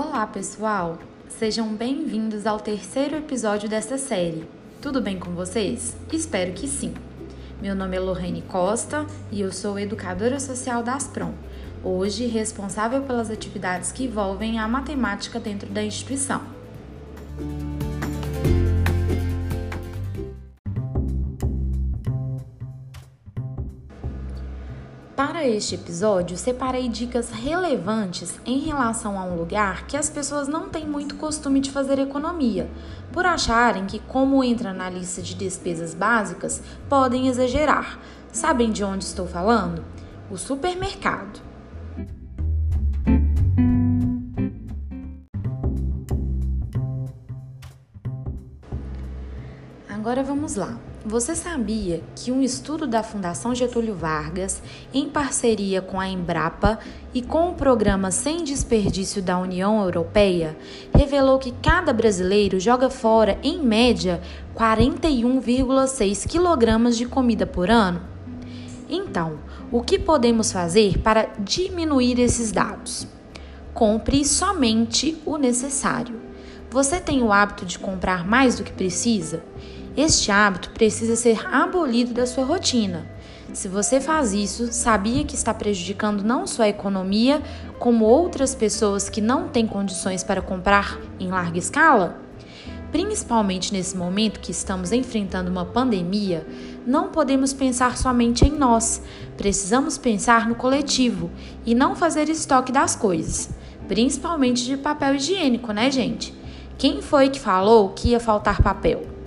Olá, pessoal! Sejam bem-vindos ao terceiro episódio desta série. Tudo bem com vocês? Espero que sim. Meu nome é Lorraine Costa e eu sou educadora social da Asprom, hoje responsável pelas atividades que envolvem a matemática dentro da instituição. Para este episódio, separei dicas relevantes em relação a um lugar que as pessoas não têm muito costume de fazer economia, por acharem que, como entra na lista de despesas básicas, podem exagerar. Sabem de onde estou falando? O supermercado. Agora vamos lá. Você sabia que um estudo da Fundação Getúlio Vargas, em parceria com a Embrapa e com o programa Sem Desperdício da União Europeia, revelou que cada brasileiro joga fora, em média, 41,6 kg de comida por ano? Então, o que podemos fazer para diminuir esses dados? Compre somente o necessário. Você tem o hábito de comprar mais do que precisa? Este hábito precisa ser abolido da sua rotina. Se você faz isso, sabia que está prejudicando não só a economia, como outras pessoas que não têm condições para comprar em larga escala? Principalmente nesse momento que estamos enfrentando uma pandemia, não podemos pensar somente em nós. Precisamos pensar no coletivo e não fazer estoque das coisas, principalmente de papel higiênico, né, gente? Quem foi que falou que ia faltar papel?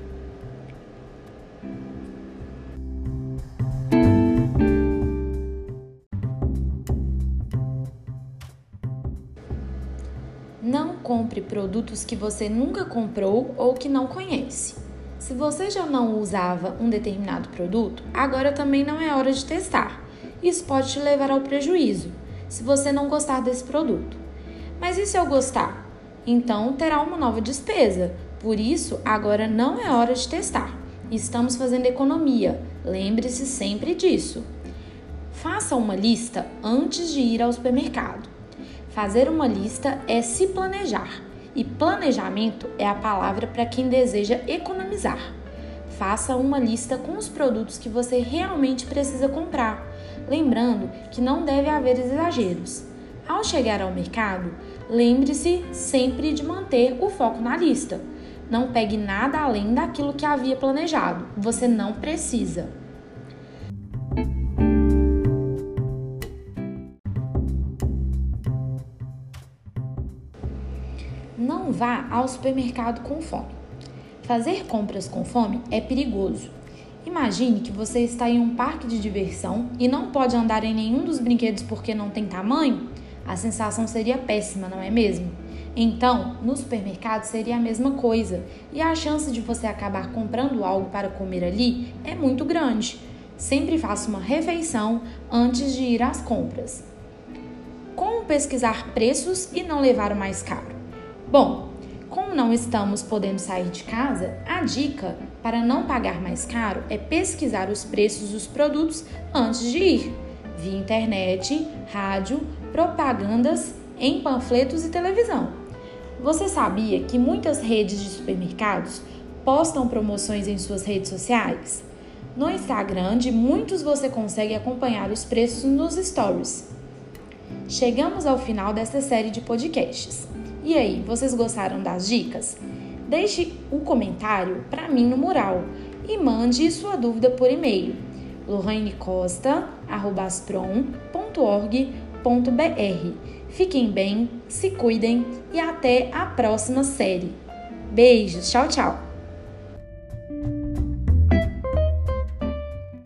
Compre produtos que você nunca comprou ou que não conhece. Se você já não usava um determinado produto, agora também não é hora de testar. Isso pode te levar ao prejuízo se você não gostar desse produto. Mas e se eu gostar? Então terá uma nova despesa. Por isso, agora não é hora de testar. Estamos fazendo economia. Lembre-se sempre disso. Faça uma lista antes de ir ao supermercado. Fazer uma lista é se planejar, e planejamento é a palavra para quem deseja economizar. Faça uma lista com os produtos que você realmente precisa comprar, lembrando que não deve haver exageros. Ao chegar ao mercado, lembre-se sempre de manter o foco na lista. Não pegue nada além daquilo que havia planejado, você não precisa. Não vá ao supermercado com fome. Fazer compras com fome é perigoso. Imagine que você está em um parque de diversão e não pode andar em nenhum dos brinquedos porque não tem tamanho? A sensação seria péssima, não é mesmo? Então, no supermercado seria a mesma coisa e a chance de você acabar comprando algo para comer ali é muito grande. Sempre faça uma refeição antes de ir às compras. Como pesquisar preços e não levar o mais caro? Bom, como não estamos podendo sair de casa, a dica para não pagar mais caro é pesquisar os preços dos produtos antes de ir, via internet, rádio, propagandas em panfletos e televisão. Você sabia que muitas redes de supermercados postam promoções em suas redes sociais? No Instagram de muitos você consegue acompanhar os preços nos stories. Chegamos ao final desta série de podcasts. E aí, vocês gostaram das dicas? Deixe um comentário para mim no mural e mande sua dúvida por e-mail lorrainecosta.asprom.org.br. Fiquem bem, se cuidem e até a próxima série. Beijos, tchau, tchau!